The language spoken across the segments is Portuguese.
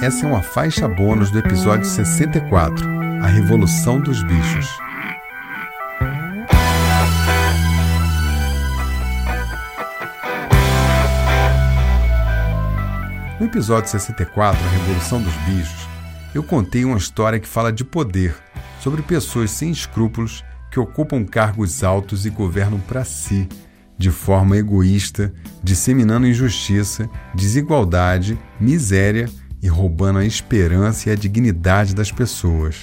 Essa é uma faixa bônus do episódio 64, A Revolução dos Bichos. No episódio 64, A Revolução dos Bichos, eu contei uma história que fala de poder, sobre pessoas sem escrúpulos que ocupam cargos altos e governam para si, de forma egoísta, disseminando injustiça, desigualdade, miséria e roubando a esperança e a dignidade das pessoas.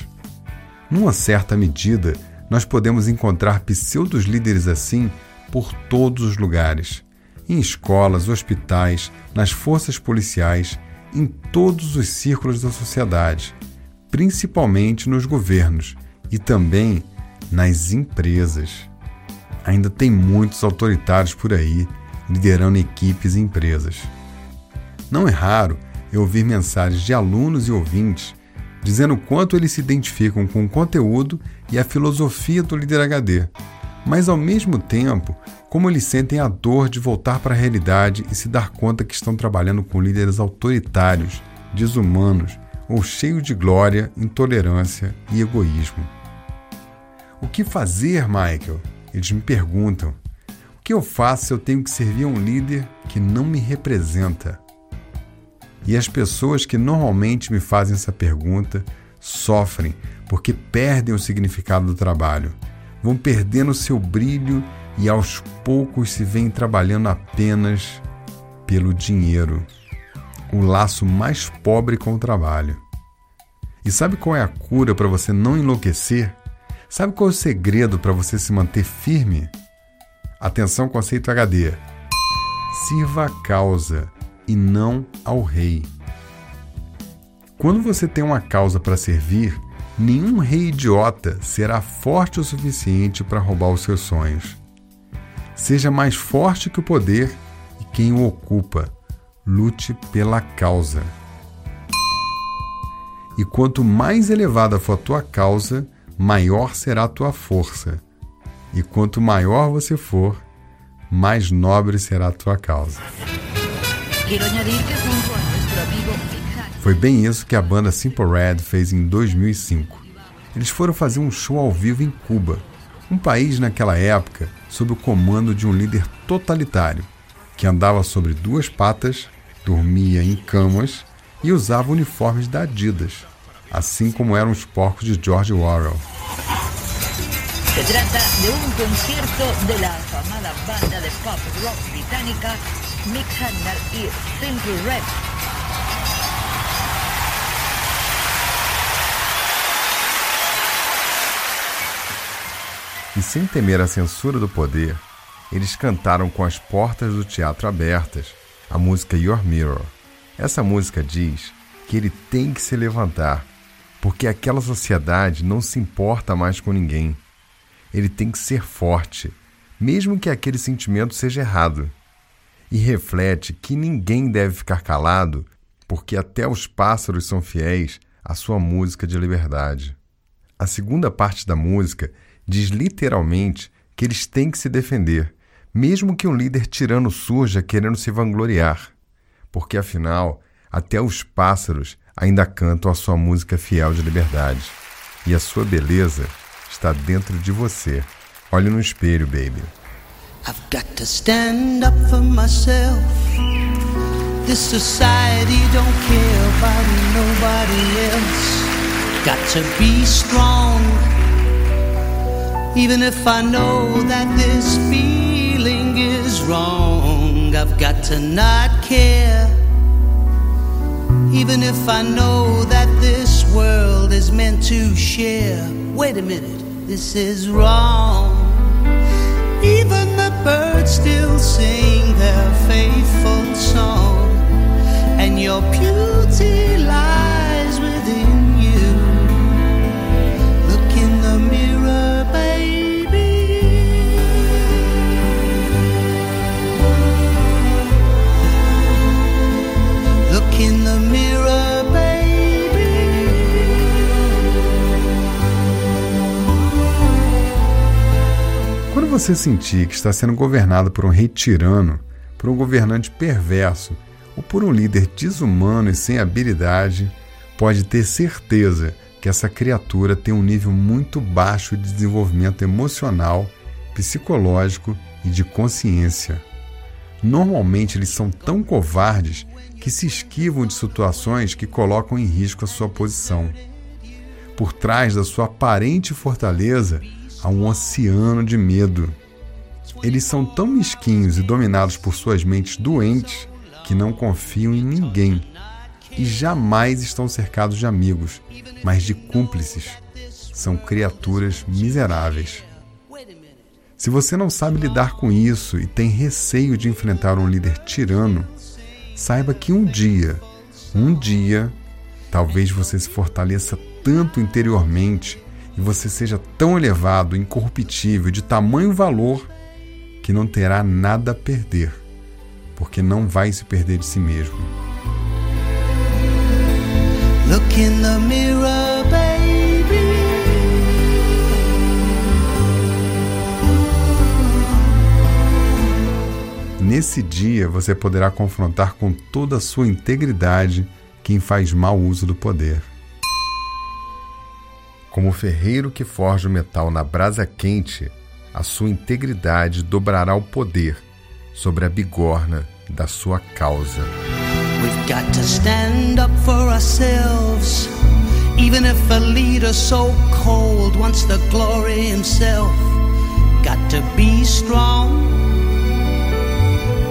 Numa certa medida, nós podemos encontrar pseudos líderes assim por todos os lugares em escolas, hospitais, nas forças policiais, em todos os círculos da sociedade, principalmente nos governos e também nas empresas. Ainda tem muitos autoritários por aí liderando equipes e empresas. Não é raro eu ouvir mensagens de alunos e ouvintes dizendo quanto eles se identificam com o conteúdo e a filosofia do líder HD, mas ao mesmo tempo, como eles sentem a dor de voltar para a realidade e se dar conta que estão trabalhando com líderes autoritários, desumanos ou cheios de glória, intolerância e egoísmo. O que fazer, Michael? Eles me perguntam. O que eu faço se eu tenho que servir a um líder que não me representa? E as pessoas que normalmente me fazem essa pergunta sofrem porque perdem o significado do trabalho, vão perdendo seu brilho e aos poucos se vêm trabalhando apenas pelo dinheiro, o laço mais pobre com o trabalho. E sabe qual é a cura para você não enlouquecer? Sabe qual é o segredo para você se manter firme? Atenção, conceito HD. Sirva a causa e não ao rei. Quando você tem uma causa para servir, nenhum rei idiota será forte o suficiente para roubar os seus sonhos. Seja mais forte que o poder e quem o ocupa. Lute pela causa. E quanto mais elevada for a tua causa, maior será a tua força. E quanto maior você for, mais nobre será a tua causa. Foi bem isso que a banda Simple Red fez em 2005. Eles foram fazer um show ao vivo em Cuba, um país naquela época sob o comando de um líder totalitário, que andava sobre duas patas, dormia em camas e usava uniformes da Adidas, assim como eram os porcos de George Orwell. Se trata de un concierto de la afamada banda de pop rock británica Mick Jagger y Simple Red. E sem temer a censura do poder, eles cantaram com as portas do teatro abertas a música Your Mirror. Essa música diz que ele tem que se levantar, porque aquela sociedade não se importa mais com ninguém ele tem que ser forte, mesmo que aquele sentimento seja errado. E reflete que ninguém deve ficar calado, porque até os pássaros são fiéis à sua música de liberdade. A segunda parte da música diz literalmente que eles têm que se defender, mesmo que um líder tirano surja querendo se vangloriar, porque afinal, até os pássaros ainda cantam a sua música fiel de liberdade. E a sua beleza está dentro de você. Olhe no espelho, baby. I've got to stand up for myself. This society don't care about nobody else. Got to be strong. Even if I know that this feeling is wrong, I've got to not care. Even if I know that this world is meant to share. Wait a minute this is wrong. Still sing their faithful song, and your beauty lies você sentir que está sendo governado por um rei tirano, por um governante perverso ou por um líder desumano e sem habilidade, pode ter certeza que essa criatura tem um nível muito baixo de desenvolvimento emocional, psicológico e de consciência. Normalmente eles são tão covardes que se esquivam de situações que colocam em risco a sua posição. Por trás da sua aparente fortaleza há um oceano de medo. Eles são tão mesquinhos e dominados por suas mentes doentes que não confiam em ninguém e jamais estão cercados de amigos, mas de cúmplices. São criaturas miseráveis. Se você não sabe lidar com isso e tem receio de enfrentar um líder tirano, saiba que um dia, um dia, talvez você se fortaleça tanto interiormente e você seja tão elevado, incorruptível, de tamanho valor, que não terá nada a perder, porque não vai se perder de si mesmo. Look in the mirror, baby. Nesse dia você poderá confrontar com toda a sua integridade quem faz mau uso do poder. Como o ferreiro que forja o metal na brasa quente, a sua integridade dobrará o poder sobre a bigorna da sua causa. We've got to stand up for ourselves, even if a leader so cold wants the glory himself. Got to be strong,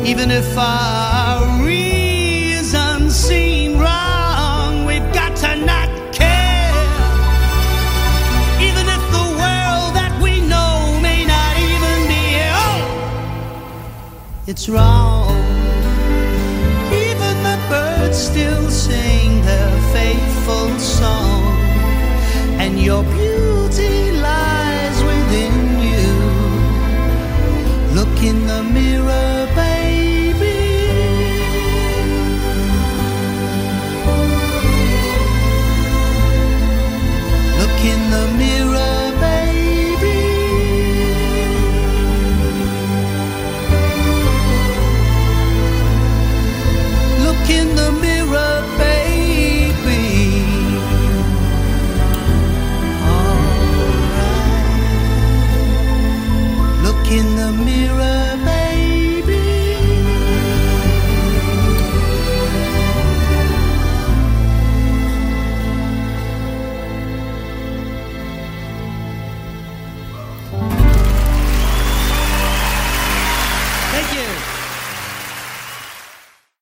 even if our reasons it's wrong. Even the birds still sing their faithful song, and your beauty lies within you. Look in the mirror, baby.